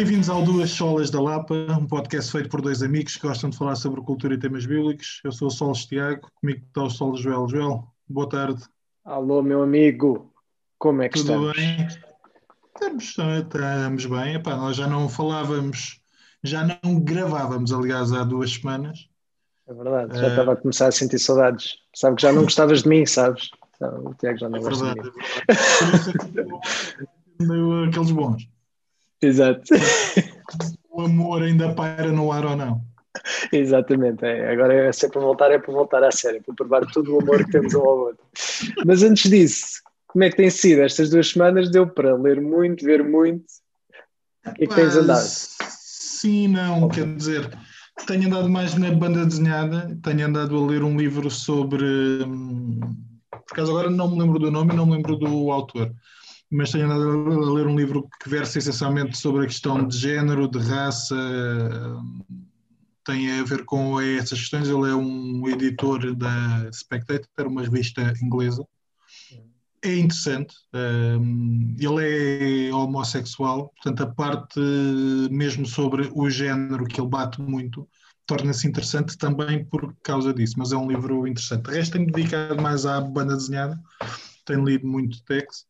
Bem-vindos ao Duas Solas da Lapa, um podcast feito por dois amigos que gostam de falar sobre cultura e temas bíblicos. Eu sou o Solos Tiago, comigo está o Solos Joel. Joel, boa tarde. Alô, meu amigo, como é que Tudo estamos? bem? Estamos, estamos bem. Epá, nós já não falávamos, já não gravávamos, aliás, há duas semanas. É verdade, já Eh, estava a começar a sentir saudades. Sabe que já não gostavas de mim, sabes? Então, o Tiago já não É gosta de verdade, mim. é verdade. Por isso é que aqueles bons. Exato, O amor ainda paira no ar ou não? exatamente. É. Agora é sempre voltar, é para voltar à série, para provar todo o amor que temos um ao outro. Mas antes disso, como é que tem sido? Estas duas semanas deu para ler muito, ver muito. O que é que tens andado? Sim, não, quer dizer, tenho andado mais na banda desenhada, tenho andado a ler um livro sobre. hum, Por acaso agora não me lembro do nome e não me lembro do autor, mas tenho andado a ler um livro que versa essencialmente sobre a questão de género, de raça, hum, tem a ver com essas questões. Ele é um editor da Spectator, uma revista inglesa. É interessante. hum, ele é homossexual, portanto, a parte mesmo sobre o género que ele bate muito torna-se interessante também por causa disso. Mas é um livro interessante. De resto, tenho dedicado mais à banda desenhada, tenho lido muito texto.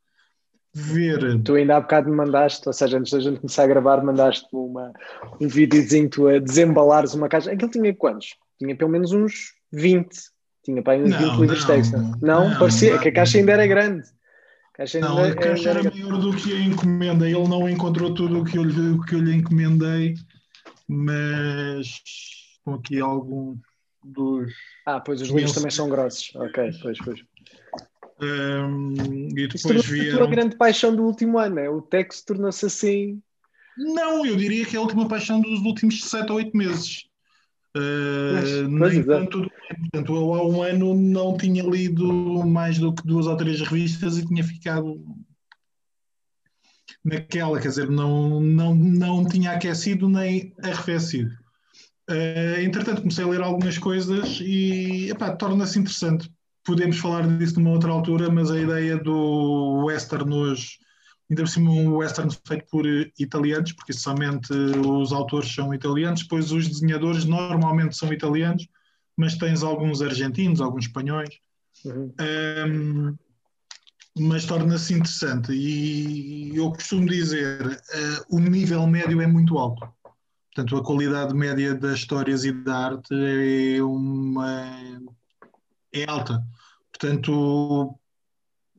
Ver. Tu ainda há bocado me mandaste, ou seja, antes da gente começar a gravar, mandaste uma, um videozinho tu a desembalares uma caixa. Aquilo tinha quantos? Tinha pelo menos uns 20. Tinha para aí uns Não, 20 livros de não, texto. Não, não, parecia não. que a caixa ainda era grande. A caixa ainda, Não, a caixa era maior do que a encomenda. Ele não encontrou tudo o que eu lhe, o que eu lhe encomendei, mas estão aqui alguns dos. Ah, pois os livros também são grossos. Ok, pois, pois. Hum, e depois tornou-se a tua vieram. grande paixão do último ano, é? O texto tornou-se assim. Não, eu diria que é a última paixão dos últimos 7 ou 8 meses. Uh, Pois, nem tanto do tempo. Portanto, eu há um ano não tinha lido mais do que duas ou três revistas e tinha ficado naquela, quer dizer, não, não, não tinha aquecido nem arrefecido. Uh, entretanto, comecei a ler algumas coisas e torna-se interessante. Podemos falar disso numa outra altura, mas a ideia do western hoje, ainda por cima um western feito por eh, italianos, porque somente os autores são italianos, depois os desenhadores normalmente são italianos, mas tens alguns argentinos, alguns espanhóis, Uhum. um, mas torna-se interessante. E eu costumo dizer uh, o nível médio é muito alto. Portanto a qualidade média das histórias e da arte é uma é alta portanto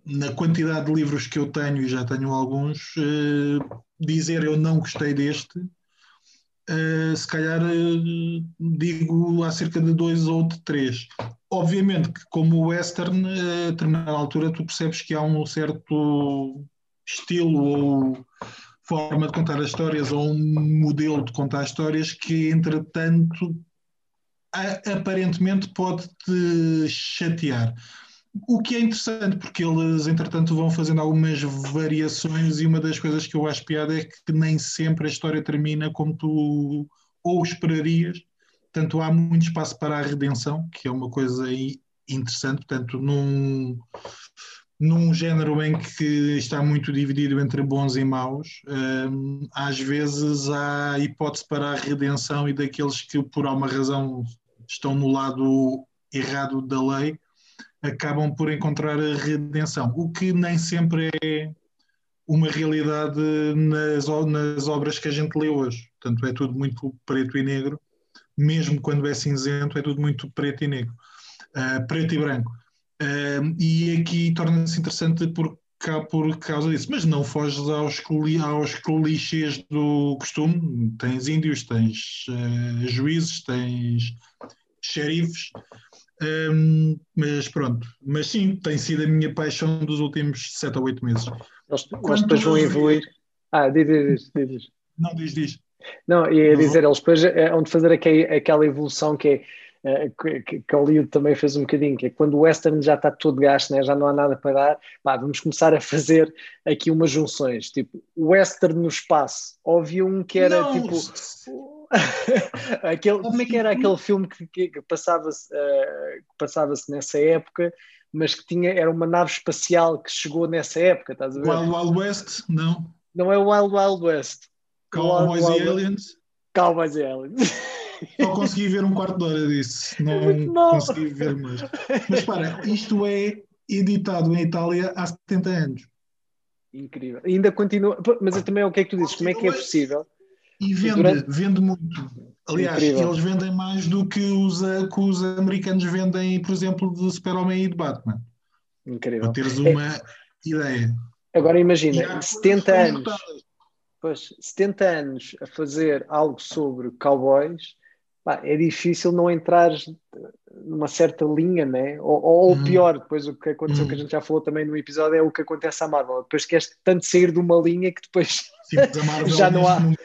na quantidade de livros que eu tenho e já tenho alguns uh, dizer eu não gostei deste uh, se calhar uh, digo há cerca de dois ou de três. Obviamente que como o western a determinada altura tu percebes que há um certo estilo ou forma de contar as histórias ou um modelo de contar histórias que entretanto aparentemente pode te chatear o que é interessante porque eles entretanto vão fazendo algumas variações e uma das coisas que eu acho piada é que nem sempre a história termina como tu ou esperarias Portanto, há muito espaço para a redenção, que é uma coisa interessante. Portanto, num, num género em que está muito dividido entre bons e maus, hum, às vezes há hipótese para a redenção e daqueles que, por alguma razão, estão no lado errado da lei, acabam por encontrar a redenção, o que nem sempre é uma realidade nas, nas obras que a gente lê hoje. Portanto, é tudo muito preto e negro mesmo quando é cinzento, é tudo muito preto e negro, uh, preto e branco. Uh, e aqui torna-se interessante por, por causa disso, mas não foges aos, aos clichês do costume. Tens índios, tens uh, juízes, tens xerifes, um, mas pronto. Mas sim, tem sido a minha paixão dos últimos sete ou oito meses. Eles, eles depois vão evoluir. Ah, diz, diz, diz, diz. Não, diz, diz. Não, ia dizer, eles depois vão fazer aquela evolução que é que, que Hollywood também fez um bocadinho, que é quando o western já está todo gasto, né, já não há nada para dar, pá, vamos começar a fazer aqui umas junções, tipo, western no espaço, havia um que era não. tipo aquele, como é que era aquele filme que, que, passava-se uh, passava-se nessa época mas que tinha, era uma nave espacial que chegou nessa época, estás a ver? Wild Wild West, não? Não é o Wild Wild West. Cowboys e Aliens. Cowboys e Aliens. Só consegui ver um quarto de hora disso. Não consegui ver mais. Mas para, isto é editado em Itália há 70 anos. Incrível. ainda continua. Mas também é o que é que tu dizes? Como é que é possível? E vende, Durante... vende muito. Aliás, Incrível. eles vendem mais do que os, que os americanos vendem, por exemplo, de Super-Homem e de Batman. Incrível. Para teres uma é... ideia. Agora imagina, 70 anos. Pois, 70 anos a fazer algo sobre cowboys, é difícil não entrar numa certa linha, né? Ou, ou hum. pior, depois o que aconteceu, hum. que a gente já falou também no episódio, é o que acontece à Marvel. Depois queres tanto sair de uma linha que depois Sim, já não há, momento,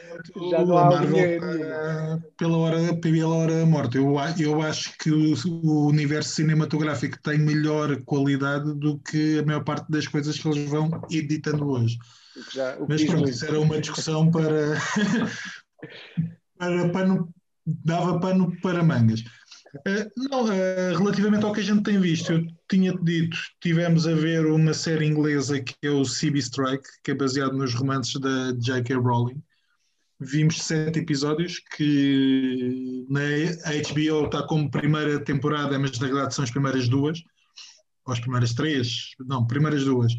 já não há Marvel, uh, pela hora pela hora morta. Eu, eu acho que o, o, universo cinematográfico tem melhor qualidade do que a maior parte das coisas que eles vão editando hoje. Já, Mas pronto, isso era uma discussão para, para, para não, dava pano para mangas. Uh, não, uh, relativamente ao que a gente tem visto, eu tinha dito, tivemos a ver uma série inglesa que é o CB Strike, que é baseado nos romances da J.K. Rowling. Vimos sete episódios que na HBO está como primeira temporada, mas na verdade são as primeiras duas, ou as primeiras três, não, primeiras duas.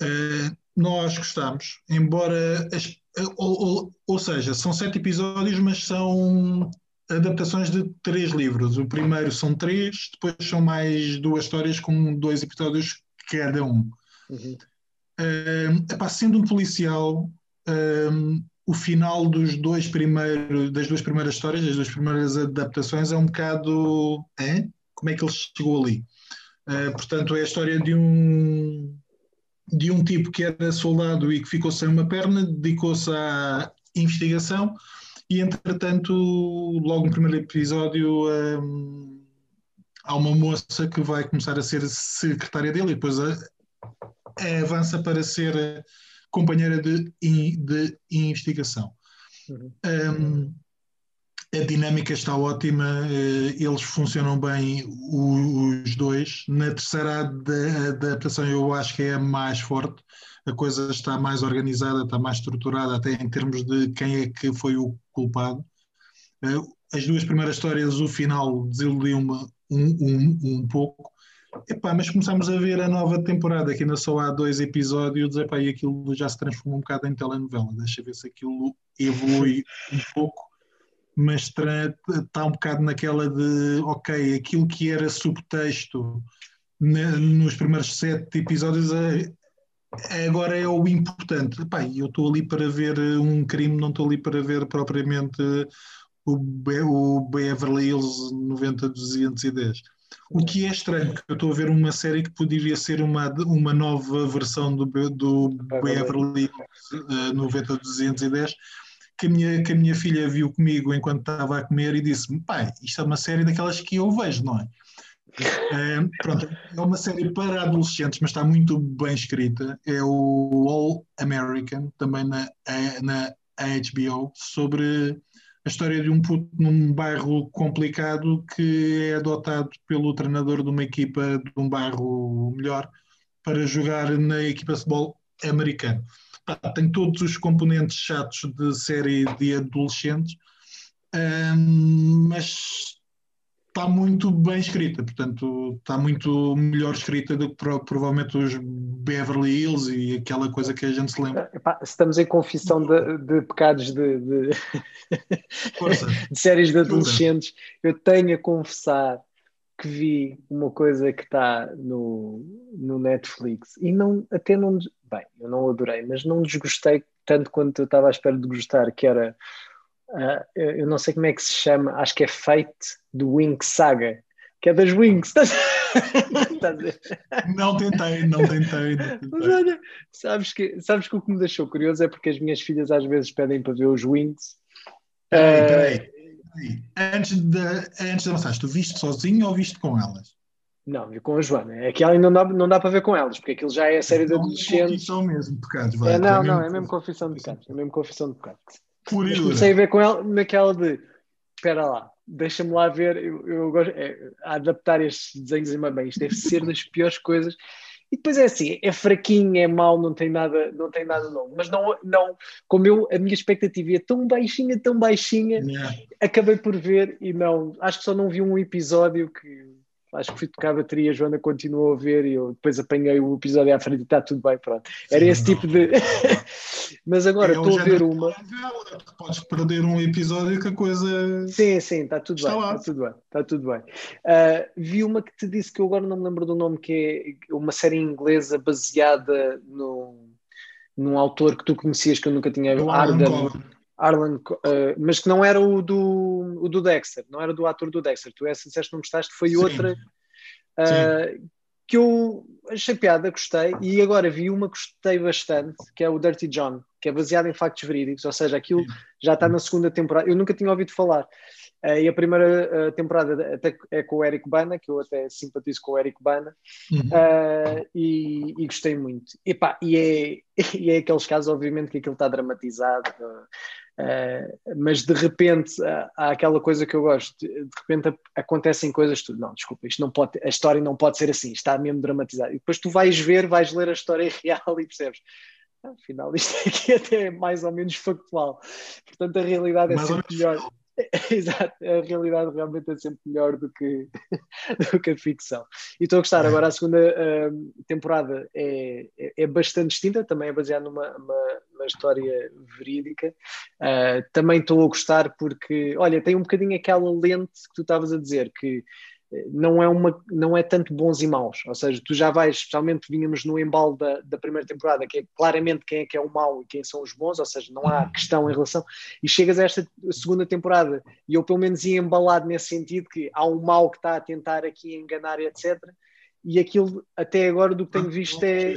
Uh, nós gostamos, embora as, ou, ou, ou, seja, são sete episódios, mas são adaptações de três livros. O primeiro são três, depois são mais duas histórias com dois episódios cada um. Uhum. Uh, epá, sendo um policial, uh, o final dos dois primeiros, das duas primeiras histórias, das duas primeiras adaptações, é um bocado. Hein? Como é que ele chegou ali? Uh, portanto, é a história de um de um tipo que era soldado e que ficou sem uma perna, dedicou-se à investigação e entretanto, logo no primeiro episódio, um, há uma moça que vai começar a ser secretária dele e depois a, a avança para ser companheira de, de investigação. Uhum. Um, a dinâmica está ótima, eh, eles funcionam bem os dois. Na terceira adaptação, eu acho que é a mais forte. A coisa está mais organizada, está mais estruturada, até em termos de quem é que foi o culpado. Eh, as duas primeiras histórias, o final desiludiu-me um, um, um pouco. Epá, mas começamos a ver a nova temporada, que ainda só há dois episódios, epá, e aquilo já se transformou um bocado em telenovela. Deixa ver se aquilo evolui um pouco mas está um bocado naquela de, ok, aquilo que era subtexto nos primeiros sete episódios é, agora é o importante. Epá, eu estou ali para ver um crime, não estou ali para ver propriamente o, Be o Beverly Hills 90210. O que é estranho, porque eu estou a ver uma série que poderia ser uma, uma nova versão do, do Beverly Hills uh, 90210 que a, minha, que a minha filha viu comigo enquanto estava a comer e disse-me: pai, isto é uma série daquelas que eu vejo, não é? É? pronto, é uma série para adolescentes, mas está muito bem escrita. É o All American, também na, na HBO, sobre a história de um puto num bairro complicado que é adotado pelo treinador de uma equipa de um bairro melhor para jogar na equipa de futebol americano tem todos os componentes chatos de série de adolescentes, mas está muito bem escrita, portanto está muito melhor escrita do que provavelmente os Beverly Hills e aquela coisa que a gente se lembra. Epá, estamos em confissão de, de pecados de, de... de, séries de adolescentes. Eu tenho a confessar que vi uma coisa que está no, no Netflix e não, até não, bem, eu não adorei, mas não desgostei tanto quanto eu estava à espera de gostar, que era, uh, eu não sei como é que se chama, acho que é Fate do Wing Saga, que é das Wings. não tentei, não tentei. Não tentei. Mas olha, sabes que, sabes que o que me deixou curioso é porque as minhas filhas às vezes pedem para ver os Wings. Peraí, peraí. Antes de, antes de avançar, tu viste sozinho ou viste com elas? Não, vi com a Joana. É que não dá, não dá para ver com elas, porque aquilo já é a série de então, adolescentes. É confissão mesmo, pecados. Vai, é, não, é não, é mesmo confissão de pecados. É mesmo confissão de pecados. Mas comecei a ver com ela naquela de espera lá, deixa-me lá ver. Eu, eu gosto é, a adaptar estes desenhos em bem, isto deve ser das piores coisas. E depois é assim, é fraquinho, é mau, não tem nada, não tem nada novo. Mas não, não como eu, a minha expectativa é tão baixinha, tão baixinha, yeah. acabei por ver e não, acho que só não vi um episódio que acho que fui tocar a bateria, a Joana continuou a ver e eu depois apanhei o episódio à frente e está tudo bem, pronto. Era esse tipo de. Mas agora estou a ver uma. Podes perder um episódio que a coisa. Sim, sim, está tudo está bem. Está tudo bem. Está tudo bem. Uh, vi uma que te disse que eu agora não me lembro do nome, que é uma série inglesa baseada no, num autor que tu conhecias que eu nunca tinha visto. Arlen, uh, mas que não era o do, o do Dexter, não era do ator do Dexter. Tu essa disseste não gostaste, foi Sim. outra uh, que eu achei piada, gostei, e agora vi uma que gostei bastante, que é o Dirty John, que é baseado em factos verídicos, ou seja, aquilo já está na segunda temporada. Eu nunca tinha ouvido falar. Uh, e a primeira temporada até é com o Eric Bana, que eu até simpatizo com o Eric Bana, uhum. uh, e, e, gostei muito. E, pá, e, é, e é aqueles casos, obviamente, que aquilo está dramatizado, Uh, mas de repente uh, há aquela coisa que eu gosto, de, repente acontecem coisas, tu, não, desculpa, isto não pode, a história não pode ser assim, está mesmo dramatizado. E depois tu vais ver, vais ler a história real e percebes, afinal isto aqui até é mais ou menos factual. Portanto, a realidade é mais sempre melhor. Exato, a realidade realmente é sempre melhor do que, do que a ficção. E estou a gostar. Agora, a segunda uh, temporada é, é, é, bastante distinta, também é baseada numa uma, uma história verídica. Uh, também estou a gostar porque, olha, tem um bocadinho aquela lente que tu estavas a dizer, que não é, uma, não é tanto bons e maus, ou seja, tu já vais, especialmente vínhamos no embalo da, da primeira temporada, que é claramente quem é que é o mau e quem são os bons, ou seja, não há questão em relação, e chegas a esta segunda temporada, e eu pelo menos ia embalado nesse sentido, que há um mau que está a tentar aqui enganar, etc., e aquilo, até agora, do que tenho visto é,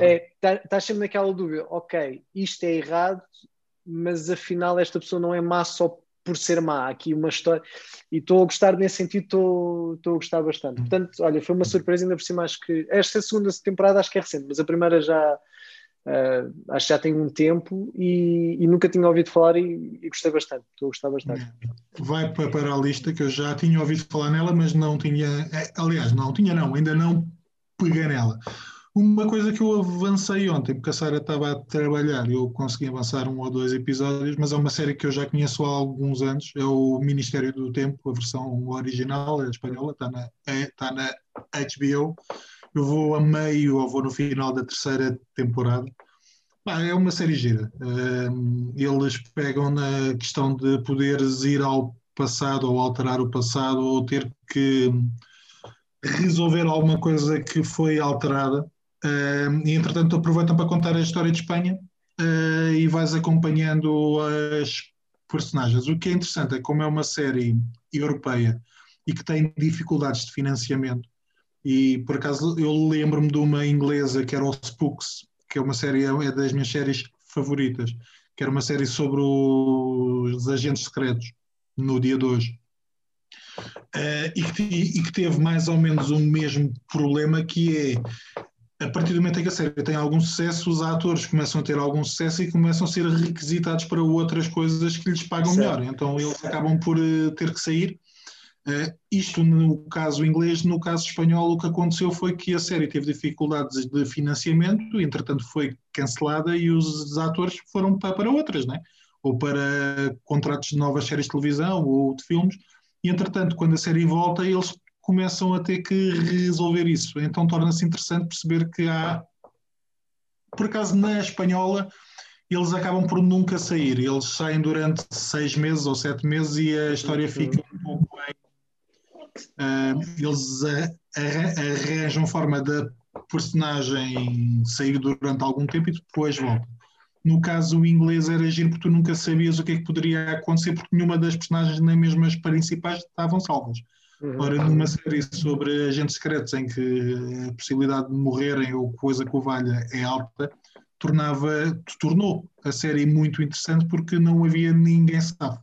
é estás tá sempre naquela dúvida, ok, isto é errado, mas afinal esta pessoa não é má só por ser má. Há aqui uma história. E estou a gostar nesse sentido, estou, estou a gostar bastante. Portanto, olha, foi uma surpresa, ainda por cima. Acho que esta segunda temporada acho que é recente, mas a primeira já. Uh, acho que já tem um tempo e, e nunca tinha ouvido falar e, e, gostei bastante. Estou a gostar bastante. Vai para a lista que eu já tinha ouvido falar nela, mas não tinha. É, aliás, não tinha, não, ainda não peguei nela. Uma coisa que eu avancei ontem, porque a Sara estava a trabalhar, eu consegui avançar um ou dois episódios, mas é uma série que eu já conheço há alguns anos, é o Ministério do Tempo, a versão original, a espanhola, está na, é, na HBO. Eu vou a meio ou vou no final da terceira temporada. é uma série gira. eles pegam na questão de poderes ir ao passado ou alterar o passado ou ter que resolver alguma coisa que foi alterada Uh, e entretanto aproveitam para contar a história de Espanha uh, e vais acompanhando as personagens. O que é interessante é como é uma série europeia e que tem dificuldades de financiamento. E por acaso eu lembro-me de uma inglesa que era o Spooks, que é uma série, é das minhas séries favoritas, que era uma série sobre os agentes secretos no dia de hoje. Uh, e, que, e, que, teve mais ou menos o mesmo problema que é a partir do momento em que a série tem algum sucesso, os atores começam a ter algum sucesso e começam a ser requisitados para outras coisas que lhes pagam certo. melhor. Então eles acabam por uh, ter que sair. Uh, isto no caso inglês, no caso espanhol, o que aconteceu foi que a série teve dificuldades de financiamento, entretanto foi cancelada e os atores foram para, para outras, né? ou para contratos de novas séries de televisão ou de filmes. E entretanto, quando a série volta, eles começam a ter que resolver isso. Então torna-se interessante perceber que há, por acaso na espanhola, eles acabam por nunca sair. Eles saem durante seis meses ou sete meses e a história fica um pouco em. Uh, eles arranjam forma da personagem sair durante algum tempo e depois volta. No caso, o inglês era giro porque tu nunca sabias o que é que poderia acontecer porque nenhuma das personagens, nem mesmo as principais, estavam salvas. Uhum. Ora, numa série sobre agentes secretos em que a possibilidade de morrerem ou coisa que o valha é alta, tornava, tornou a série muito interessante porque não havia ninguém sabe,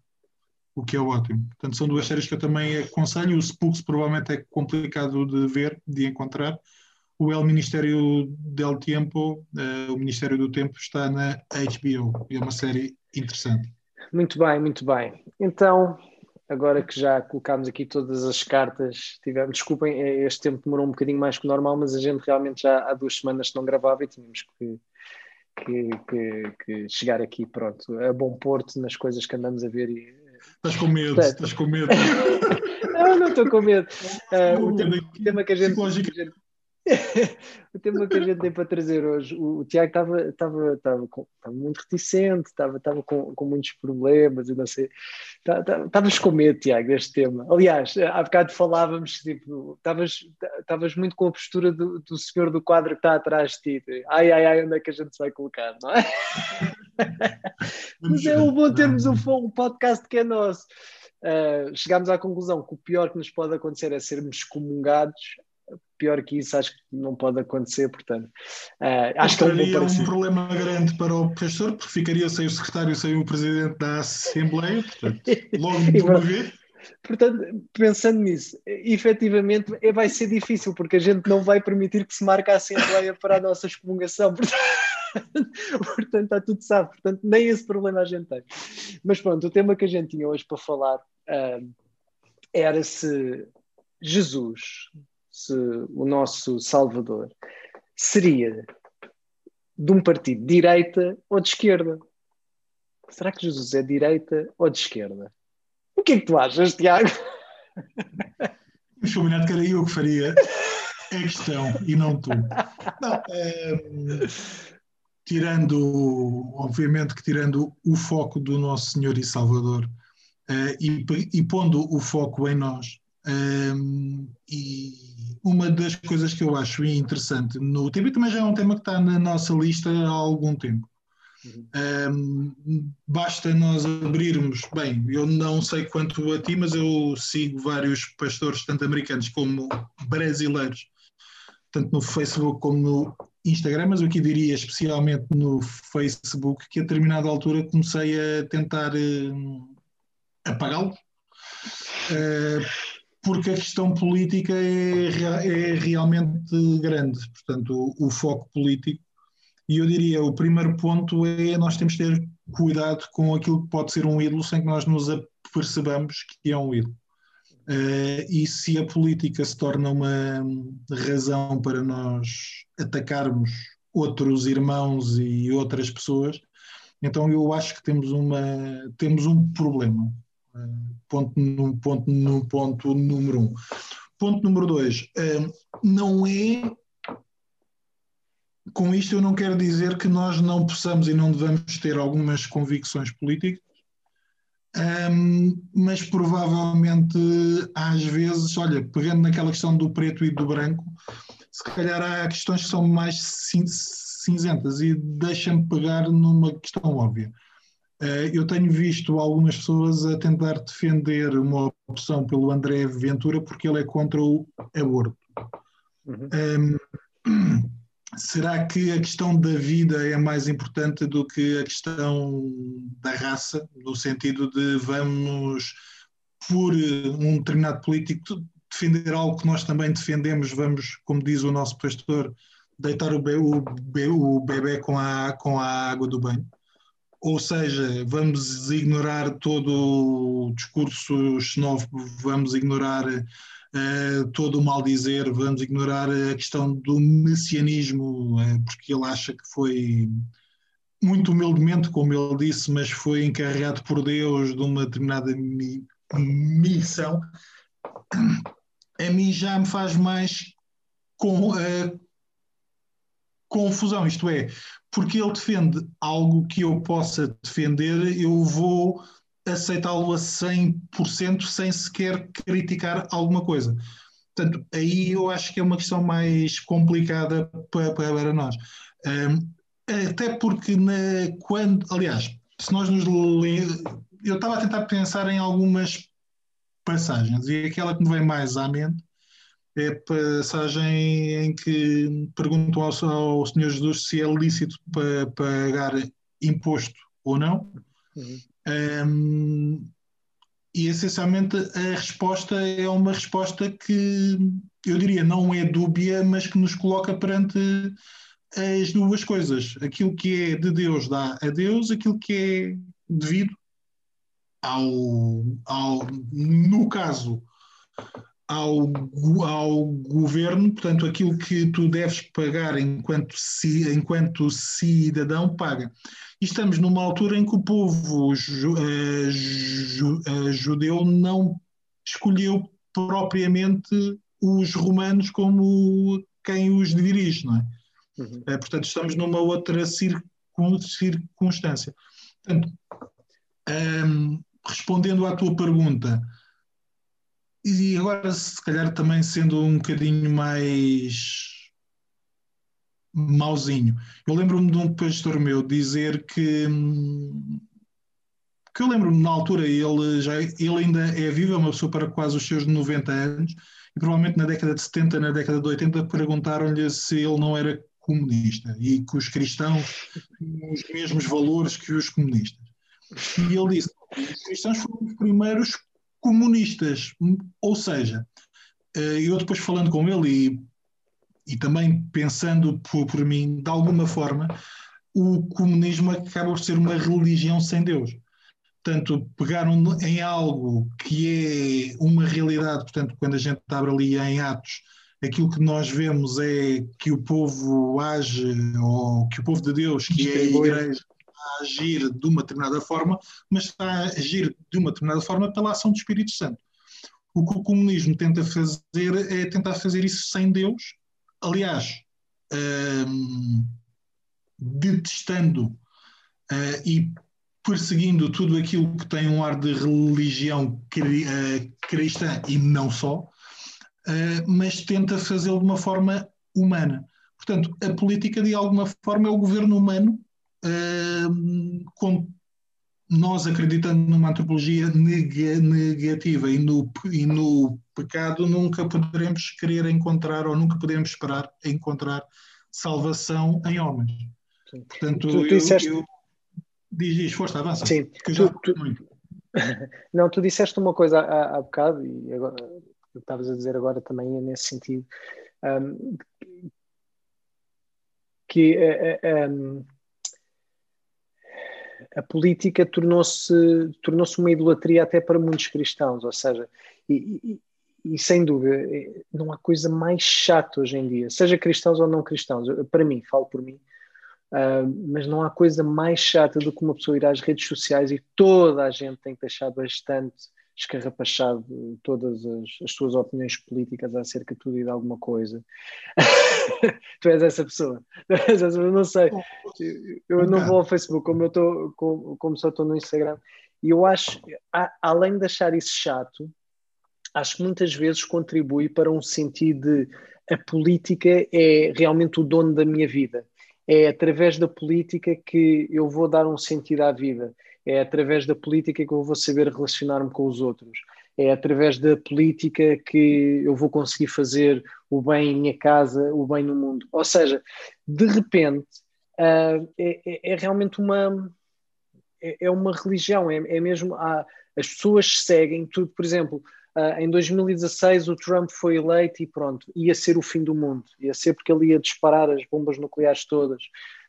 o que é ótimo. Portanto, são duas séries que eu também aconselho. O Spooks provavelmente é complicado de ver, de encontrar. O El Ministério del Tempo, uh, o Ministério do Tempo, está na HBO. É uma série interessante. Muito bem, muito bem. Então, agora que já colocámos aqui todas as cartas, tivemos, desculpem, é, este tempo demorou um bocadinho mais que o normal, mas a gente realmente já há duas semanas que não gravava e tínhamos que, que, que, que chegar aqui, pronto, a bom porto nas coisas que andamos a ver e Estás com medo, Portanto, estás com medo. não, não estou com medo. Uh, o, tema, o, tema, que a gente, o tema que a gente tem para trazer hoje, o, o Tiago estava, estava, estava, estava muito reticente, estava, estava com, com muitos problemas, e não sei. Estavas com medo, Tiago, deste tema. Aliás, há bocado falávamos, tipo, estavas muito com a postura do, do senhor do quadro que está atrás de ti. Ai, ai, ai, onde é que a gente se vai colocar, não é? Mas é o bom termos um, um podcast que é nosso. Uh, chegámos à conclusão que o pior que nos pode acontecer é sermos excomungados pior que isso acho que não pode acontecer, portanto uh, acho que é um, um problema grande para o professor, porque ficaria sem o secretário, sem o presidente da Assembleia, portanto, logo de uma vez. Portanto, pensando nisso, efetivamente é, vai ser difícil, porque a gente não vai permitir que se marque a Assembleia para a nossa excomungação. Portanto, portanto, está tudo sabe. Portanto, nem esse problema a gente tem. Mas pronto, o tema que a gente tinha hoje para falar uh, era se Jesus, se o nosso Salvador seria de um partido de direita ou de esquerda. Será que Jesus é de direita ou de esquerda? O que é que tu achas, Tiago? Mas combinado que era eu que faria a questão e não tu. Não, é, tirando, obviamente que tirando o foco do nosso Senhor e Salvador é, e, e pondo o foco em nós, um, e uma das coisas que eu acho interessante no tema, e também já é um tema que está na nossa lista há algum tempo. Uhum. Um, basta nós abrirmos, bem, eu não sei quanto a ti, mas eu sigo vários pastores, tanto americanos como brasileiros, tanto no Facebook como no Instagram, mas eu aqui diria especialmente no Facebook, que a determinada altura comecei a tentar uh, apagá-lo. Uh, porque a questão política é, é realmente grande, portanto, o, o, foco político. E eu diria, o primeiro ponto é nós temos que ter cuidado com aquilo que pode ser um ídolo sem que nós nos apercebamos que é um ídolo. Uh, e se a política se torna uma razão para nós atacarmos outros irmãos e outras pessoas, então eu acho que temos, uma, temos um problema. Ponto, ponto, ponto número um. Ponto número dois, hum, não é. Com isto, eu não quero dizer que nós não possamos e não devamos ter algumas convicções políticas, um, mas provavelmente, às vezes, olha, pegando naquela questão do preto e do branco, se calhar há questões que são mais cinzentas e deixa-me pegar numa questão óbvia. Eh, eu tenho visto algumas pessoas a tentar defender uma opção pelo André Ventura porque ele é contra o aborto. Uhum. Um, será que a questão da vida é mais importante do que a questão da raça, no sentido de vamos, por um determinado político, defender algo que nós também defendemos, vamos, como diz o nosso pastor, deitar o, bebê, o, o bebê com a, com a água do banho? Ou seja, vamos ignorar todo o discurso xenófobo, vamos ignorar uh, todo o mal dizer, vamos ignorar a questão do messianismo, uh, porque ele acha que foi muito humildemente, como ele disse, mas foi encarregado por Deus de uma determinada mi missão. A mim já me faz mais com, uh, confusão, isto é, porque ele defende algo que eu possa defender, eu vou aceitá-lo a 100% sem sequer criticar alguma coisa. Portanto, aí eu acho que é uma questão mais complicada para, para nós. Um, até porque, na, quando, aliás, se nós nos eu estava a tentar pensar em algumas passagens e aquela que me vem mais à mente é a passagem em que perguntam ao, ao Senhor Jesus se é lícito para pagar imposto ou não. Uhum. Um, e essencialmente a resposta é uma resposta que eu diria não é dúbia, mas que nos coloca perante as duas coisas. Aquilo que é de Deus dá a Deus, aquilo que é devido ao, ao, no caso, ao, ao governo, portanto, aquilo que tu deves pagar enquanto, enquanto cidadão, paga. E estamos numa altura em que o povo ju, uh, ju, uh, judeu não escolheu propriamente os romanos como quem os dirige, não é? Uhum. Uh, portanto, estamos numa outra circunstância. Portanto, um, respondendo à tua pergunta, e agora se calhar também sendo um bocadinho mais mauzinho, eu lembro-me de um pastor meu dizer que que eu lembro-me na altura ele já ele ainda é vivo, é uma pessoa para quase os seus 90 anos e provavelmente na década de 70, na década de 80 perguntaram-lhe se ele não era comunista e que os cristãos tinham os mesmos valores que os comunistas. E ele disse: os cristãos foram os primeiros comunistas, ou seja, eh, eu depois falando com ele e, e também pensando por, por mim, de alguma forma, o comunismo acaba por ser uma religião sem Deus. Portanto, pegaram em algo que é uma realidade, portanto, quando a gente abre ali em Atos, aquilo que nós vemos é que o povo age, ou que o povo de Deus, que é a igreja, a agir de uma determinada forma, mas está a agir de uma determinada forma pela ação do Espírito Santo. O que o comunismo tenta fazer é tentar fazer isso sem Deus, aliás, hum, detestando uh, e perseguindo tudo aquilo que tem um ar de religião cri, uh, cristã e não só, uh, mas tenta fazê-lo de uma forma humana. Portanto, a política, de alguma forma, é o governo humano com nós acreditando numa antropologia negativa e no, e no pecado, nunca poderemos querer encontrar ou nunca podemos esperar encontrar salvação em homens. Sim. Portanto, tu, tu eu, disseste... eu... Diz, diz, força, avança. Sim, tu, já... tu... Não, tu disseste uma coisa há, há bocado e agora, o que estavas a dizer agora também é nesse sentido. Um, que um, a política tornou-se tornou uma idolatria até para muitos cristãos, ou seja, e, e, e, sem dúvida, não há coisa mais chata hoje em dia, seja cristãos ou não cristãos, para mim, falo por mim, uh, mas não há coisa mais chata do que uma pessoa ir às redes sociais e toda a gente tem que deixar bastante escarrapachado todas as, as suas opiniões políticas acerca de tudo e de alguma coisa. tu és essa pessoa. Eu não sei. Eu não vou ao Facebook como eu estou, como, como só estou no Instagram. E eu acho, além de achar isso chato, acho que muitas vezes contribui para um sentido de a política é realmente o dono da minha vida. É através da política que eu vou dar um sentido à vida é através da política que eu vou saber relacionar-me com os outros, é através da política que eu vou conseguir fazer o bem em minha casa, o bem no mundo. Ou seja, de repente, uh, é, é, realmente uma. É, é uma religião, é, é mesmo. Ah, as pessoas seguem tudo, por exemplo. Uh, em 2016 o Trump foi eleito e pronto, ia ser o fim do mundo, ia ser porque ele ia disparar as bombas nucleares todas.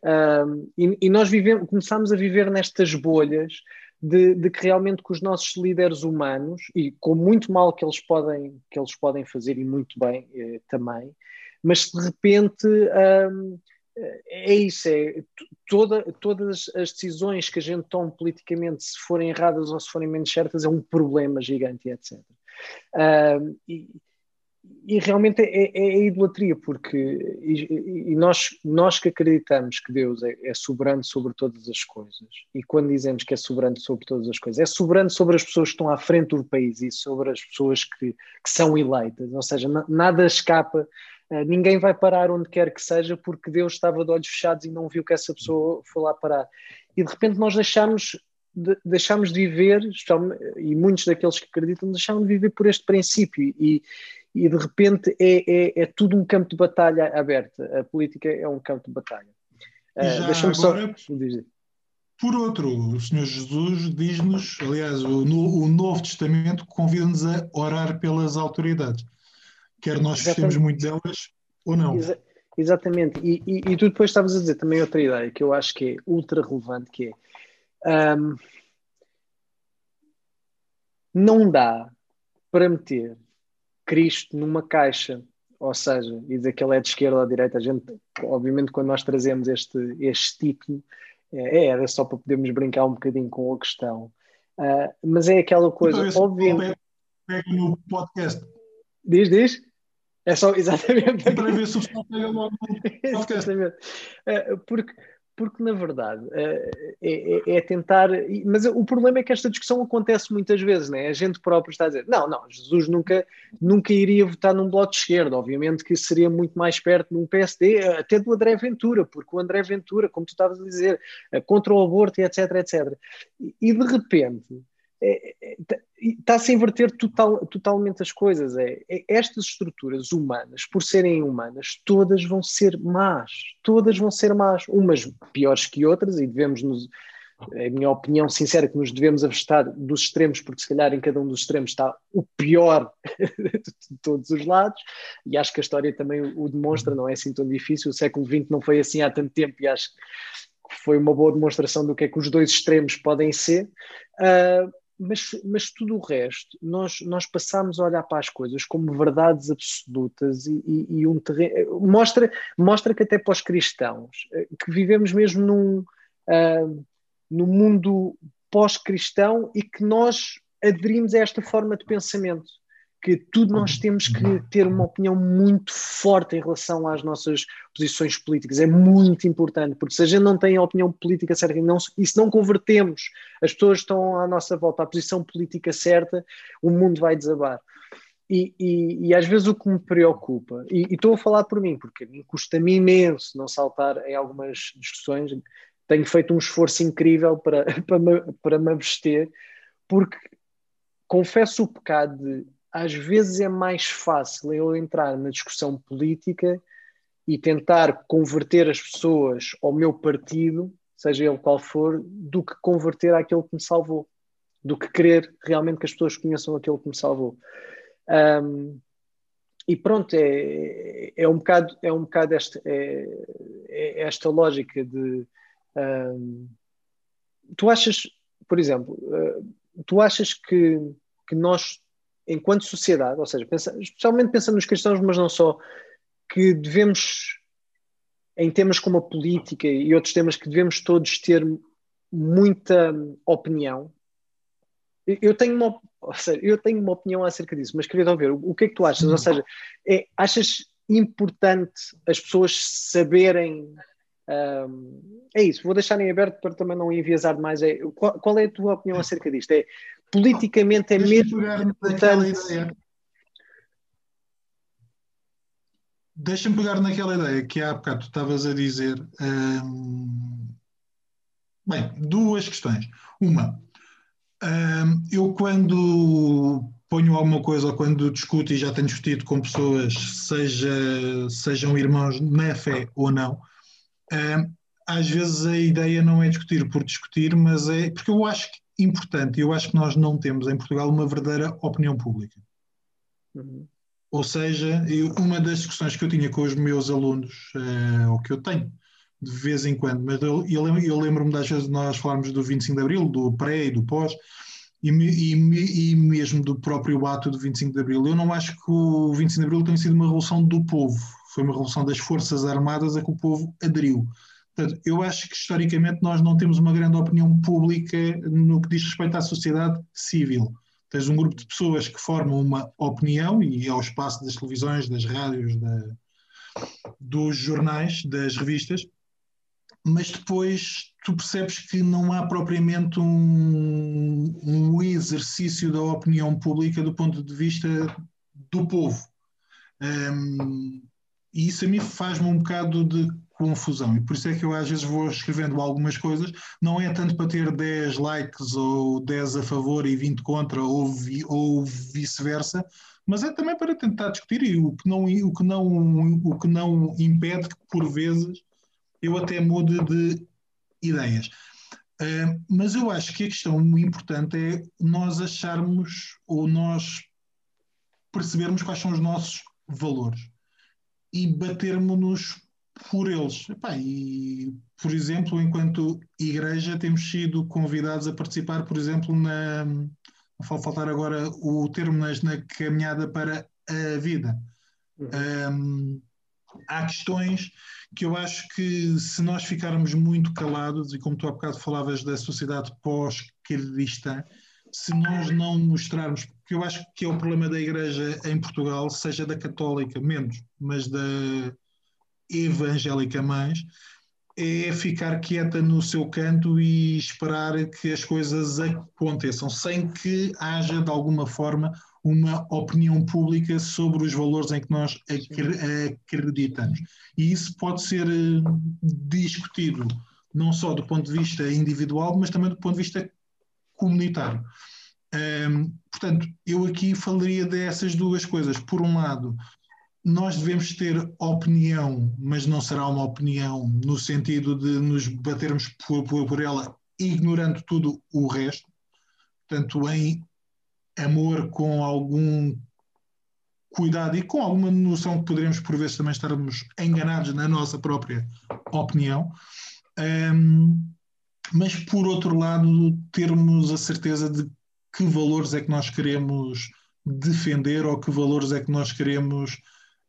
Uh, e, e, nós vivemos, começámos a viver nestas bolhas de, de, que realmente com os nossos líderes humanos, e com muito mal que eles podem, que eles podem fazer e muito bem eh, também, mas de repente uh, é isso, é toda, todas as decisões que a gente toma politicamente, se forem erradas ou se forem menos certas, é um problema gigante, etc. Uh, e, e, realmente é, é, é, idolatria, porque e, e, nós, nós que acreditamos que Deus é, é, soberano sobre todas as coisas, e quando dizemos que é soberano sobre todas as coisas, é soberano sobre as pessoas que estão à frente do país e sobre as pessoas que, que são eleitas, ou seja, nada escapa, uh, ninguém vai parar onde quer que seja porque Deus estava de olhos fechados e não viu que essa pessoa foi lá parar. E de repente nós deixamos de, deixamos de viver, e muitos daqueles que acreditam, deixaram de viver por este princípio e, e de repente é, é, é, tudo um campo de batalha aberto. A política é um campo de batalha. Uh, Deixa-me só dizer. Por outro, o Senhor Jesus diz-nos, aliás, o, o, Novo Testamento convida-nos a orar pelas autoridades, quer nós gostemos muito delas ou não. Exa exatamente, e, e, e, tu depois estavas a dizer também outra ideia que eu acho que é ultra relevante, que é um, não dá para meter Cristo numa caixa, ou seja, e dizer que ele é de esquerda ou de direita. A gente, obviamente, quando nós trazemos este, este título, é, era só para podermos brincar um bocadinho com a questão. Uh, mas é aquela coisa, então, obviamente. Pega no podcast. Diz, diz. É só, exatamente. É para ver se o pessoal pega logo no podcast. exatamente. Uh, porque porque na verdade é, é, é, tentar. Mas o problema é que esta discussão acontece muitas vezes, né? A gente próprio está a dizer: não, não, Jesus nunca, nunca iria votar num bloco de esquerda. Obviamente que seria muito mais perto de um PSD, até do André Ventura, porque o André Ventura, como tu estavas a dizer, contra o aborto e etc, etc. E de repente está-se a inverter total, totalmente as coisas. É, é, estas estruturas humanas, por serem humanas, todas vão ser más. Todas vão ser más. Umas piores que outras, e devemos nos. É a minha opinião sincera que nos devemos afastar dos extremos, porque se calhar em cada um dos extremos está o pior de todos os lados, e acho que a história também o demonstra, não é assim tão difícil. O século XX não foi assim há tanto tempo, e acho que foi uma boa demonstração do que é que os dois extremos podem ser. Uh, mas, mas tudo o resto, nós, nós passamos a olhar para as coisas como verdades absolutas e, e, e um terreno. Mostra, mostra que até para os cristãos, eh, que vivemos mesmo num, uh, num mundo pós-cristão e que nós aderimos a esta forma de pensamento que tudo nós temos que ter uma opinião muito forte em relação às nossas posições políticas. É muito importante, porque se a gente não tem a opinião política certa e, não, e se não convertemos as pessoas que estão à nossa volta à posição política certa, o mundo vai desabar. E, e, e às vezes o que me preocupa, e, e estou a falar por mim, porque custa-me imenso não saltar em algumas discussões, tenho feito um esforço incrível para, para, me, para me abster, porque confesso o pecado de às vezes é mais fácil eu entrar na discussão política e tentar converter as pessoas ao meu partido, seja ele qual for, do que converter àquele que me salvou, do que querer realmente que as pessoas conheçam aquele que me salvou. Um, e pronto, é, é um bocado, é um bocado esta, é, é esta lógica de um, tu achas, por exemplo, uh, tu achas que, que nós enquanto sociedade, ou seja, pensa, especialmente pensando nos cristãos, mas não só, que devemos, em temas como a política e outros temas, que devemos todos ter muita opinião. Eu tenho uma, seja, eu tenho uma opinião acerca disso, mas queria ouvir o, o que é que tu achas? Ou seja, é, achas importante as pessoas saberem um, é isso, vou deixar em aberto para também não enviesar demais. É, qual, qual, é a tua opinião acerca disto? É, politicamente é mesmo importante. Deixa-me pegar naquela ideia que há bocado tu estavas a dizer. Hum, bem, duas questões. Uma, hum, eu quando ponho alguma coisa ou quando discuto, e já tenho discutido com pessoas, seja, sejam irmãos na fé ou não, hum, às vezes a ideia não é discutir por discutir, mas é porque eu acho que importante. Eu acho que nós não temos em Portugal uma verdadeira opinião pública. Uhum. Ou seja, eu, uma das discussões que eu tinha com os meus alunos, uh, ou que eu tenho de vez em quando, mas eu, eu, lembro-me das vezes de nós falarmos do 25 de Abril, do pré e do pós, e, e, e, mesmo do próprio ato do 25 de Abril. Eu não acho que o 25 de Abril tenha sido uma revolução do povo, foi uma revolução das Forças Armadas a que o povo aderiu. Portanto, eu acho que historicamente nós não temos uma grande opinião pública no que diz respeito à sociedade civil. Tens um grupo de pessoas que formam uma opinião e é o espaço das televisões, das rádios, da, dos jornais, das revistas, mas depois tu percebes que não há propriamente um, um exercício da opinião pública do ponto de vista do povo. Um, e isso a mim faz-me um bocado de confusão. E por isso é que eu às vezes vou escrevendo algumas coisas, não é tanto para ter 10 likes ou 10 a favor e 20 contra ou, vi, ou vice-versa, mas é também para tentar discutir e o que não, o que não, o que não impede que por vezes eu até mude de ideias. Uh, mas eu acho que a questão importante é nós acharmos ou nós percebermos quais são os nossos valores e batermos-nos por eles. Epá, e, por exemplo, enquanto igreja, temos sido convidados a participar, por exemplo, na, faltar agora o termo nas, na caminhada para a vida. Uhum. Um, há questões que eu acho que se nós ficarmos muito calados, e como tu há bocado falavas da sociedade pós-cristã, se nós não mostrarmos, porque eu acho que é o problema da Igreja em Portugal, seja da católica menos, mas da evangélica mais, é ficar quieta no seu canto e esperar que as coisas aconteçam, sem que haja de alguma forma uma opinião pública sobre os valores em que nós acreditamos. E isso pode ser eh, discutido não só do ponto de vista individual, mas também do ponto de vista comunitário. Um, portanto, eu aqui falaria dessas duas coisas. Por um lado, nós devemos ter opinião, mas não será uma opinião no sentido de nos batermos por, por, por ela, ignorando tudo o resto. Portanto, em amor com algum cuidado e com alguma noção que poderemos por vezes também estarmos enganados na nossa própria opinião, um, mas por outro lado termos a certeza de que valores é que nós queremos defender ou que valores é que nós queremos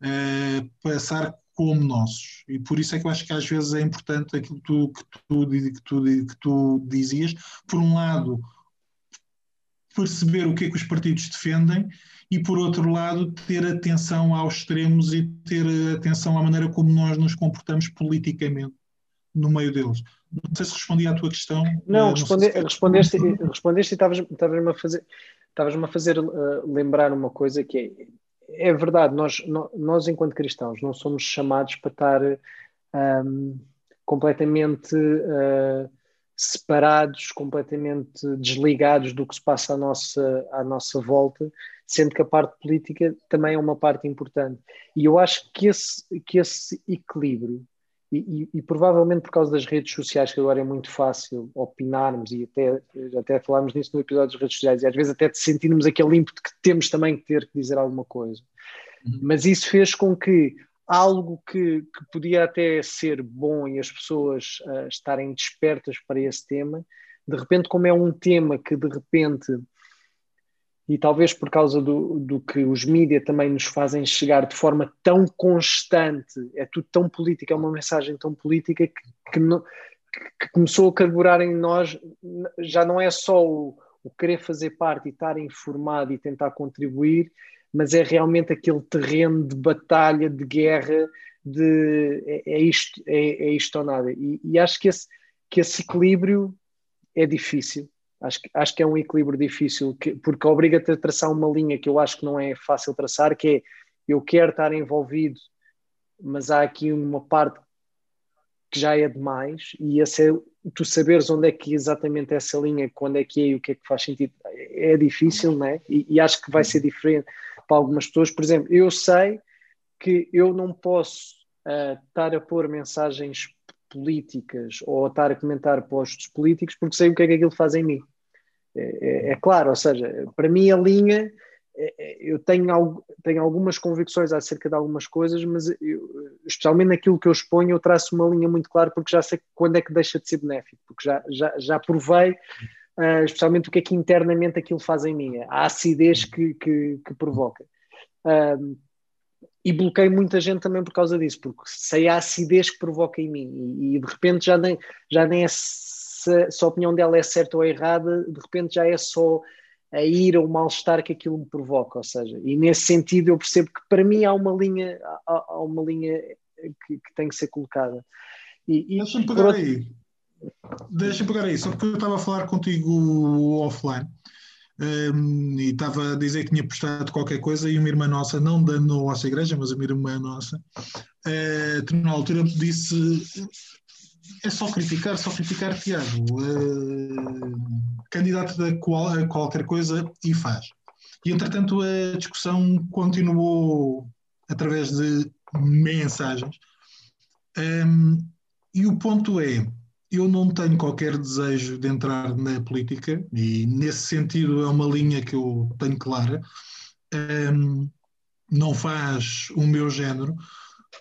uh, passar como nossos. E por isso é que eu acho que às vezes é importante aquilo que tu, que tu, que tu, que tu dizias, por um lado, perceber o que é que os partidos defendem e, por outro lado, ter atenção aos extremos e ter atenção à maneira como nós nos comportamos politicamente no meio deles. Não sei se respondi à tua questão. Não, não responde, se... respondeste, respondeste e estavas-me a fazer, estavas-me a fazer uh, lembrar uma coisa que é, é verdade, nós, nós enquanto cristãos não somos chamados para estar um, completamente uh, separados, completamente desligados do que se passa à nossa, à nossa volta, sendo que a parte política também é uma parte importante. E eu acho que esse, que esse equilíbrio, e, e, e provavelmente por causa das redes sociais, que agora é muito fácil opinarmos, e até, até falámos nisso no episódio das redes sociais, e às vezes até sentirmos aquele ímpeto que temos também que ter que dizer alguma coisa. Uhum. Mas isso fez com que algo que, que, podia até ser bom e as pessoas uh, estarem despertas para esse tema, de repente, como é um tema que de repente, e talvez por causa do, do que os mídias também nos fazem chegar de forma tão constante, é tudo tão político, é uma mensagem tão política que, que, não, que começou a carburar em nós, já não é só o, o querer fazer parte e estar informado e tentar contribuir, mas é realmente aquele terreno de batalha, de guerra, de é, é isto, é, é, isto ou nada. E, e, acho que esse, que esse equilíbrio é difícil. Acho, acho que é um equilíbrio difícil, que, porque obriga-te a traçar uma linha que eu acho que não é fácil traçar, que é eu quero estar envolvido, mas há aqui uma parte que já é demais, e esse é, tu saberes onde é que exatamente essa linha, quando é que é e o que é que faz sentido, é difícil, não é? E, e acho que vai ser diferente para algumas pessoas. Por exemplo, eu sei que eu não posso uh, estar a pôr mensagens políticas ou estar a comentar postos políticos porque sei o que é que aquilo faz em mim. É, é, é claro, ou seja, para mim a linha, é, é eu tenho, tenho algumas convicções acerca de algumas coisas, mas eu, especialmente naquilo que eu exponho, eu traço uma linha muito clara porque já sei quando é que deixa de ser benéfico, porque já, já, já provei uh, especialmente o que é que internamente aquilo faz em mim, a acidez que, que, que provoca. Uh, e bloqueio muita gente também por causa disso, porque sei a acidez que provoca em mim e, e de repente já nem, já nem é se, se, a opinião dela é certa ou errada, de repente já é só a ira ou o mal-estar que aquilo me provoca, ou seja, e nesse sentido eu percebo que para mim há uma linha, há, há uma linha que, que, tem que ser colocada. E, e, Deixa-me pegar outro... aí. Deixa pegar aí, só porque eu estava a falar contigo offline um, e estava a dizer que tinha postado qualquer coisa e uma irmã nossa, não da nossa igreja, mas uma irmã nossa, uh, na altura disse é só criticar, só criticar Tiago, uh, candidato a, qual, a qualquer coisa e faz. E entretanto a discussão continuou através de mensagens. Um, e o ponto é, eu não tenho qualquer desejo de entrar na política e nesse sentido é uma linha que eu tenho clara. Um, não faz o meu género,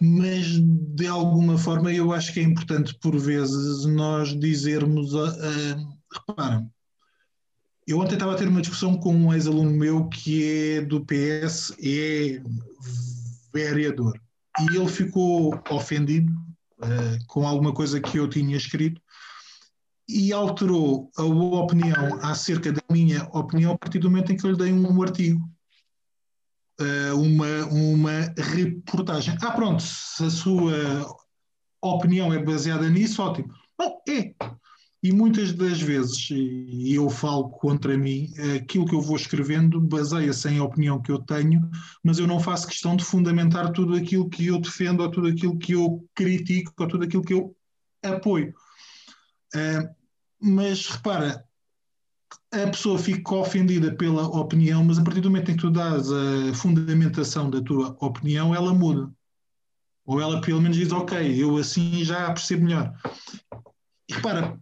mas de alguma forma eu acho que é importante por vezes nós dizermos, uh, uh, eu ontem estava a ter uma discussão com um ex-aluno meu que é do PS, é vereador, e ele ficou ofendido uh, com alguma coisa que eu tinha escrito e alterou a opinião acerca da minha opinião a partir do momento em que eu lhe dei um artigo, uma, uma reportagem. Ah, pronto, se a sua opinião é baseada nisso, ótimo. Bom, é. E muitas das vezes, e eu falo contra mim, aquilo que eu vou escrevendo baseia-se em opinião que eu tenho, mas eu não faço questão de fundamentar tudo aquilo que eu defendo, ou tudo aquilo que eu critico, ou tudo aquilo que eu apoio. Uh, mas repara, a pessoa fica ofendida pela opinião, mas a partir do momento em que tu dás a fundamentação da tua opinião, ela muda. Ou ela pelo menos diz, ok, eu assim já percebo melhor. E repara,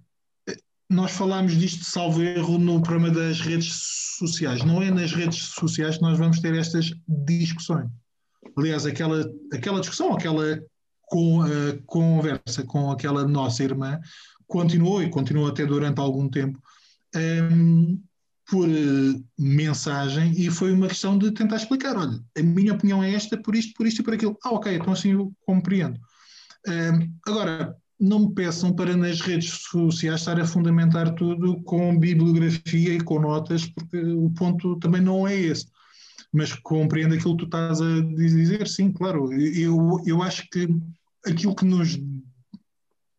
nós falámos disto, salvo erro, no programa das redes sociais. Não é nas redes sociais que nós vamos ter estas discussões. Aliás, aquela, aquela discussão, aquela com, uh, conversa com aquela nossa irmã continuou e continua até durante algum tempo um, por uh, mensagem e foi uma questão de tentar explicar, olha, a minha opinião é esta, por isto, por isto e por aquilo. Ah, ok, então assim eu compreendo. Um, agora, não me peçam para nas redes sociais estar a fundamentar tudo com bibliografia e com notas, porque o ponto também não é esse. Mas compreendo aquilo que tu estás a dizer, sim, claro. Eu, eu acho que aquilo que nos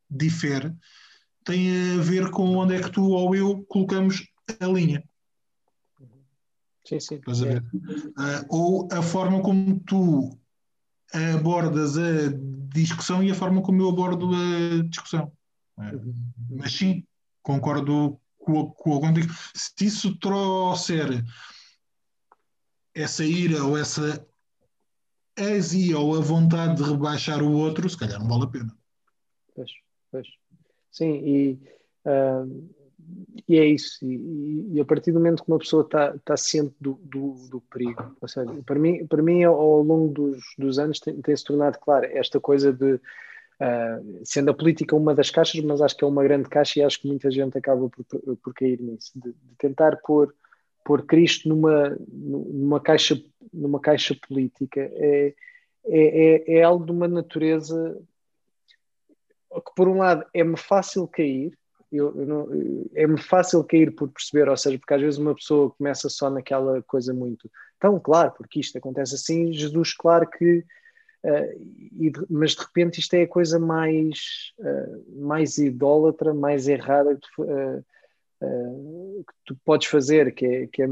difere tem a ver com onde é que tu ou eu colocamos a linha. Sim, sim. Estás a ver? Uh, ou a forma como tu abordas a discussão e a forma como eu abordo a discussão. Uhum. Mas sim, concordo com, com o contigo. Se isso trouxer essa ira ou essa azia ou a vontade de rebaixar o outro, se calhar não vale a pena. Pois, pois. Sim, e, uh, e é isso. E, e, a partir do momento que uma pessoa está tá ciente do, do, do, perigo, ou seja, para mim, para mim ao longo dos, dos anos tem, tem tornado claro esta coisa de. Uh, sendo a política uma das caixas, mas acho que é uma grande caixa e acho que muita gente acaba por, por cair nisso, de, de tentar pôr, pôr Cristo numa, numa, caixa, numa caixa política é, é, é, é algo de uma natureza que por um lado é-me fácil cair, é-me fácil cair por perceber, ou seja, porque às vezes uma pessoa começa só naquela coisa muito, tão claro, porque isto acontece assim, Jesus, claro que, uh, e, mas de repente isto é a coisa mais, uh, mais idólatra, mais errada que tu, uh, que tu podes fazer, que é, que é,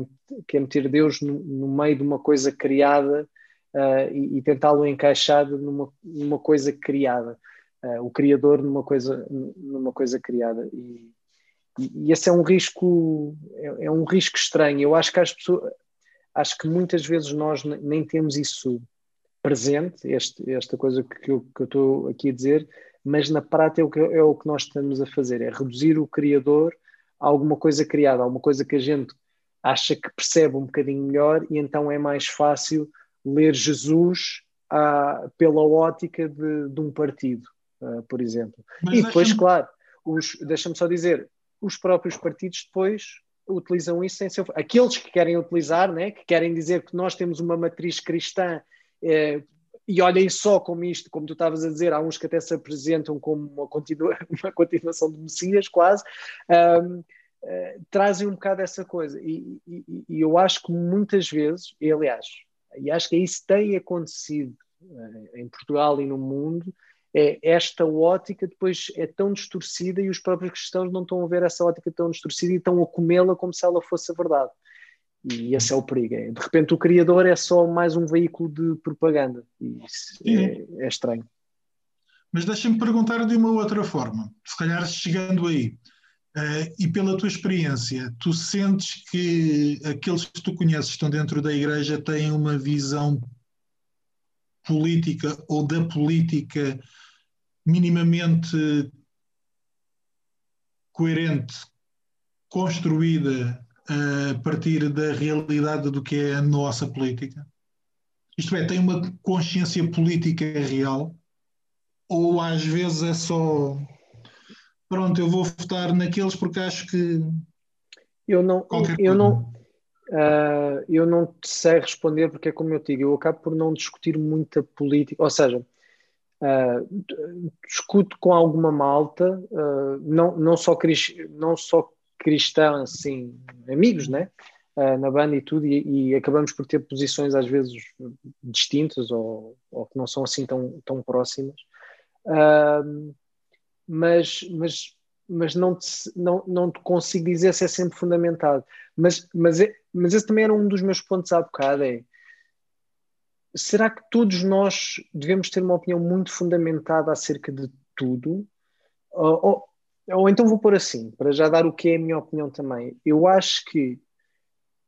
que é meter Deus no, no, meio de uma coisa criada e, e tentá-lo encaixar numa, numa coisa criada uh, o criador numa coisa, numa coisa criada. E, e, esse é um risco, é, é, um risco estranho. Eu acho que as pessoas, acho que muitas vezes nós nem temos isso presente, este, esta coisa que eu, que eu estou aqui a dizer, mas na prática é o, que, é o que nós estamos a fazer, é reduzir o criador a alguma coisa criada, a alguma coisa que a gente acha que percebe um bocadinho melhor e então é mais fácil ler Jesus ah, pela ótica de, de um partido uh, por exemplo. Mas e depois, claro, deixa-me só dizer, os próprios partidos depois utilizam isso em seu. Aqueles que querem utilizar, né, que querem dizer que nós temos uma matriz cristã. Eh, e olhem só como isto, como tu estavas a dizer, há uns que até se apresentam como uma, continua, uma continuação de Messias, quase, um, uh, eh, trazem um bocado essa coisa. E, e, e, eu acho que muitas vezes, e aliás, e acho que isso tem acontecido uh, em Portugal e no mundo, é, esta ótica depois é tão distorcida e os próprios cristãos não estão a ver essa ótica tão distorcida e estão a comê-la como se ela fosse a verdade. E esse é o perigo. É, de repente o criador é só mais um veículo de propaganda. E isso é, é estranho. Mas deixa-me perguntar de uma outra forma, se calhar chegando aí, uh, e pela tua experiência, tu sentes que aqueles que tu conheces estão dentro da igreja têm uma visão política ou da política minimamente coerente, construída a partir da realidade do que é a nossa política? Isto é, tem uma consciência política real? Ou às vezes é só pronto, eu vou votar naqueles porque acho que Eu não, eu não, uh, eu não sei responder porque é como eu digo, eu acabo por não discutir muita política, ou seja, uh, discuto com alguma malta, uh, não, não, só não só cristãos, assim, amigos, né? na banda e tudo, e, e, acabamos por ter posições às vezes distintas ou, ou que não são assim tão, tão próximas. mas, mas mas não te, não, não te consigo dizer se é sempre fundamentado. Mas, mas, é, mas esse também era um dos meus pontos há bocado, é será que todos nós devemos ter uma opinião muito fundamentada acerca de tudo? Ou, ou, ou, então vou pôr assim, para já dar o que é a minha opinião também. Eu acho que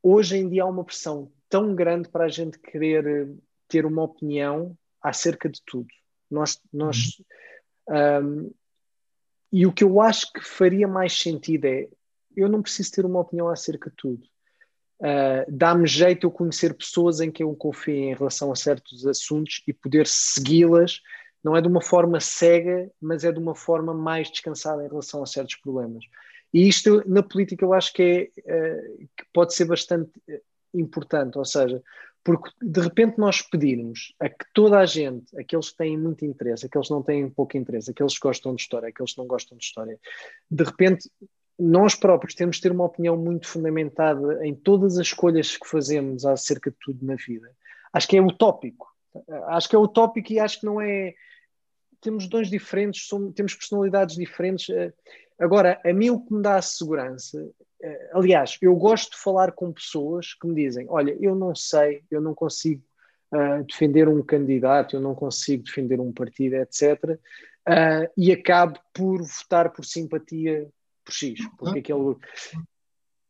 hoje em dia há uma pressão tão grande para a gente querer ter uma opinião acerca de tudo. Nós, nós um, e o que eu acho que faria mais sentido é: eu não preciso ter uma opinião acerca de tudo. Uh, Dá-me jeito eu conhecer pessoas em que eu confio em relação a certos assuntos e poder segui-las, não é de uma forma cega, mas é de uma forma mais descansada em relação a certos problemas. E isto na política eu acho que, é, uh, que pode ser bastante importante, ou seja, porque de repente nós pedirmos a que toda a gente, aqueles que têm muito interesse, aqueles que não têm pouco interesse, aqueles que gostam de história, aqueles que não gostam de história, de repente nós próprios temos de ter uma opinião muito fundamentada em todas as escolhas que fazemos acerca de tudo na vida. Acho que é utópico. Acho que é utópico e acho que não é. Temos dons diferentes, somos, temos personalidades diferentes. Agora, a mim o que me dá a segurança aliás, eu gosto de falar com pessoas que me dizem: Olha, eu não sei, eu não consigo uh, defender um candidato, eu não consigo defender um partido, etc. Uh, eh, e acabo por votar por simpatia por X, porque aquele.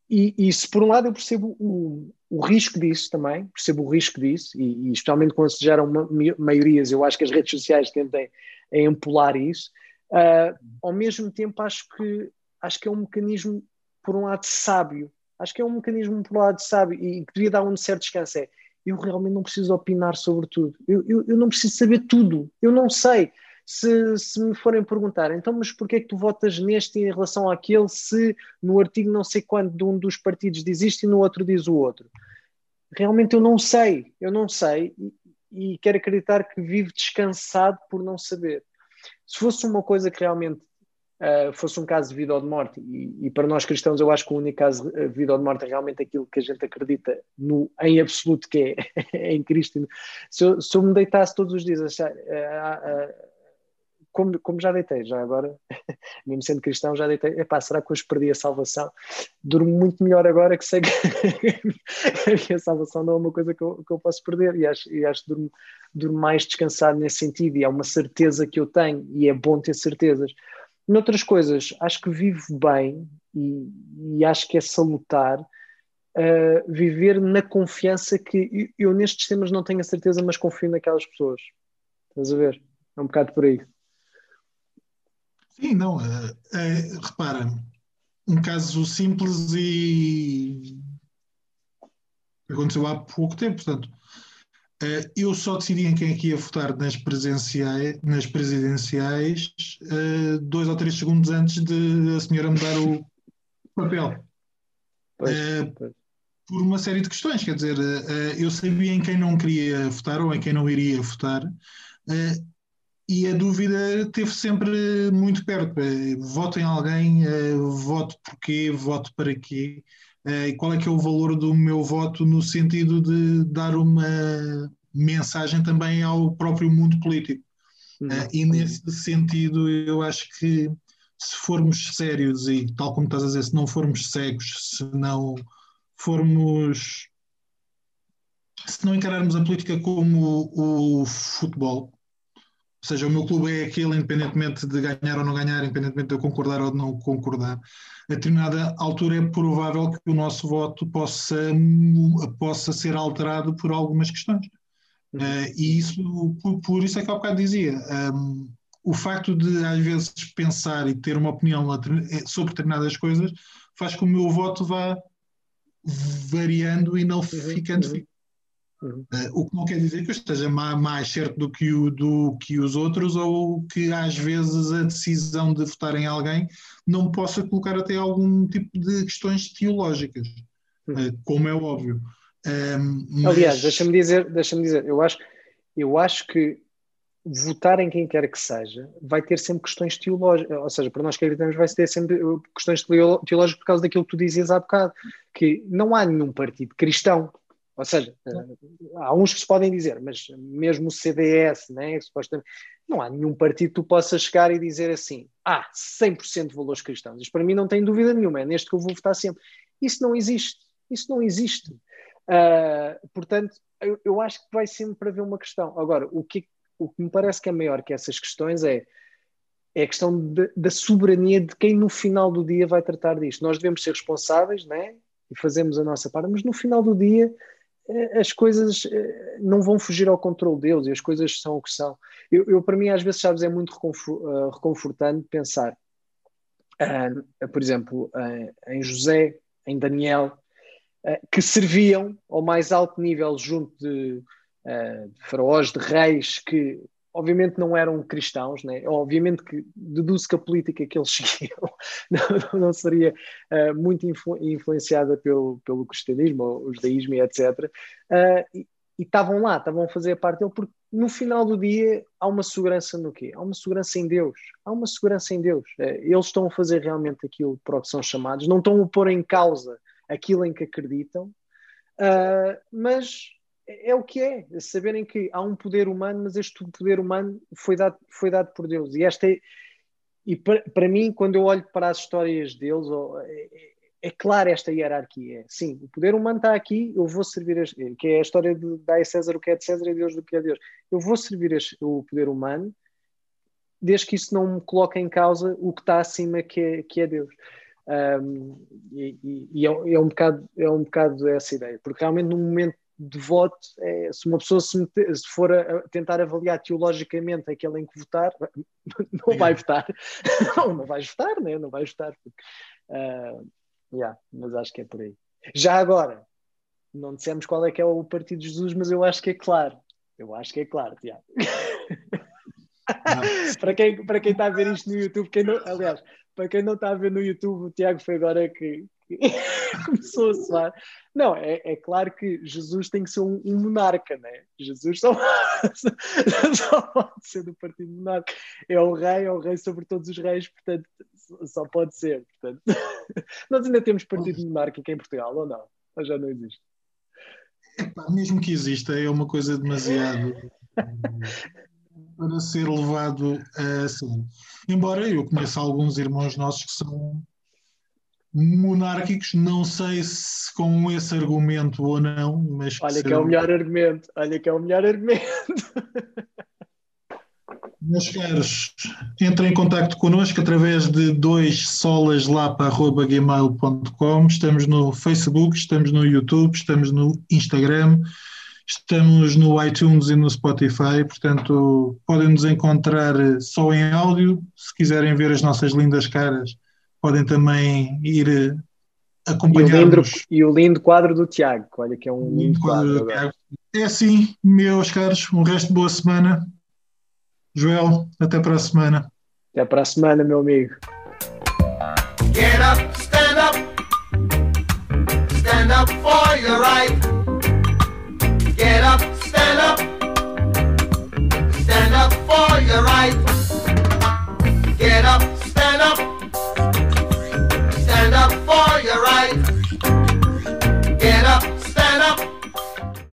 E, e, se por um lado eu percebo o, o risco disso também, percebo o risco disso, e, e especialmente quando se geram ma maiorias, eu acho que as redes sociais tentem empolar isso, uh, ao mesmo tempo acho que, acho que é um mecanismo por um lado, sábio. Acho que é um mecanismo, por um lado, sábio e que devia dar um certo descanso. É, eu realmente não preciso opinar sobre tudo. Eu, eu, eu não preciso saber tudo. Eu não sei. Se, se, me forem perguntar, então, mas porquê é que tu votas neste em relação àquele se no artigo não sei quanto de um dos partidos diz isto e no outro diz o outro? Realmente eu não sei, eu não sei e, e quero acreditar que vivo descansado por não saber. Se fosse uma coisa que realmente uh, fosse um caso de vida ou de morte. E, e, para nós cristãos, eu acho que o único caso de vida ou de morte é realmente aquilo que a gente acredita no, em absoluto, que é, em Cristo. Se eu, se eu, me deitasse todos os dias, achar, uh, uh, como, como, já deitei, já agora, mesmo sendo cristão, já deitei, epá, será que hoje perdi a salvação? Durmo muito melhor agora que sei que a salvação não é uma coisa que eu, que eu posso perder e acho, e acho que durmo, durmo mais descansado nesse sentido e é uma certeza que eu tenho e é bom ter certezas. Noutras coisas, acho que vivo bem e, e acho que é salutar uh, viver na confiança que eu, eu, nestes temas não tenho a certeza, mas confio naquelas pessoas. Estás a ver? É um bocado por aí. Sim, não. Uh, uh, repara, um caso simples e aconteceu há pouco tempo, portanto Uh, eu só decidi em quem é que ia votar nas, presenciais, nas presidenciais uh, dois ou três segundos antes de a senhora me dar o papel. Pois, uh, pois. Por uma série de questões, quer dizer, eu sabia em quem não queria votar ou em quem não iria votar, e a dúvida teve sempre muito perto. voto em alguém, voto porquê, voto para quê? Uh, e qual é que é o valor do meu voto no sentido de dar uma mensagem também ao próprio mundo político. Uh, e nesse sentido, eu acho que se formos sérios e, tal como estás a dizer, se não formos cegos, se não formos. se não encararmos a política como o, o futebol, ou seja, o meu clube é aquele, independentemente de ganhar ou não ganhar, independentemente de eu concordar ou não concordar. A determinada altura é provável que o nosso voto possa, possa ser alterado por algumas questões. Uh, e isso, por, por, isso é que há bocado dizia, um, o facto de às vezes pensar e ter uma opinião sobre determinadas coisas faz com que o meu voto vá variando e não uhum, ficando uhum. Uhum. Uh, o que não quer dizer que eu esteja mais, certo do que, o, do que os outros ou que às vezes a decisão de votar em alguém não possa colocar até algum tipo de questões teológicas, uhum. uh, como é óbvio. Um, mas... Aliás, deixa-me dizer, deixa-me dizer, eu acho, eu acho que votar em quem quer que seja vai ter sempre questões teológicas, ou seja, para nós que acreditamos vai ter sempre questões teológicas por causa daquilo que tu dizias há bocado, que não há nenhum partido cristão ou seja, há uns que se podem dizer, mas mesmo o CDS, né, supostamente, não há nenhum partido que tu possa chegar e dizer assim: ah, 100% de valores cristãos. Isto para mim não tem dúvida nenhuma, é neste que eu vou votar sempre. Isso não existe. Isso não existe. Uh, portanto, eu, eu, acho que vai sempre haver uma questão. Agora, o que, o que me parece que é maior que essas questões é, é a questão de, da soberania de quem no final do dia vai tratar disto. Nós devemos ser responsáveis né, e fazemos a nossa parte, mas no final do dia eh, as coisas eh, não vão fugir ao controle deles e as coisas são o que são. Eu, eu para mim, às vezes, sabes, é muito eh, reconfortante pensar, uh, por exemplo, uh, em José, em Daniel, uh, que serviam ao mais alto nível junto de, de faraós, de reis, que obviamente não eram cristãos, né? obviamente que deduzo que a política que eles seguiam não, não seria uh, muito influ influenciada pelo, pelo cristianismo, o judaísmo e etc. Uh, e estavam lá, estavam a fazer parte dele, porque no final do dia há uma segurança no quê? Há uma segurança em Deus. Há uma segurança em Deus. Uh, eles estão a fazer realmente aquilo para o que são chamados, não estão a pôr em causa aquilo em que acreditam, mas é, é o que é, saberem que há um poder humano, mas este poder humano foi dado, foi dado por Deus. E esta é, e para, para mim, quando eu olho para as histórias deles, é, é, é clara esta hierarquia. Sim, o poder humano está aqui, eu vou servir, a, que é a história de dar a César o que é de César e Deus do que é Deus. Eu vou servir o poder humano, desde que isso não me coloque em causa o que está acima, que é, que é Deus. Um, e, e, é, é, um bocado, é um bocado essa ideia, porque realmente no momento de voto, é, se uma pessoa se, meter, se for a, a, tentar avaliar teologicamente aquele em que votar, não vai votar. não, não vais votar, né? não vais votar. Porque, uh, yeah, mas acho que é por aí. Já agora, não dissemos qual é que é o Partido de Jesus, mas eu acho que é claro. Eu acho que é claro, Tiago. para, quem, para quem está a ver isto no YouTube, quem não, aliás, para quem não está a ver no YouTube, o Tiago foi agora que, começou a soar. Não, é, é, claro que Jesus tem que ser um, um monarca, né? Jesus só, só pode ser do partido monarca. É o rei, é o rei sobre todos os reis, portanto, só pode ser. Portanto. Nós ainda temos partido monárquico em Portugal, ou não? Ou já não existe? Epá, mesmo que exista, é uma coisa demasiado para ser levado a sério. Embora eu conheça alguns irmãos nossos que são monárquicos, não sei se com esse argumento ou não, mas. Olha que, é o melhor argumento, olha que é o melhor argumento. Meus caros, entrem em contato connosco através de dois solas.gmail.com. Estamos no Facebook, estamos no YouTube, estamos no Instagram, estamos no iTunes e no Spotify. Portanto, podem nos encontrar só em áudio. Se quiserem ver as nossas lindas caras, podem também ir acompanhar. E, e o lindo quadro do Tiago, olha que é um lindo, quadro. quadro é assim, meus caros, um resto de boa semana. Joel, até para a semana. Até para a semana, meu amigo. Get up, stand up. Stand up for your right. Get up, stand up. Stand up for your right.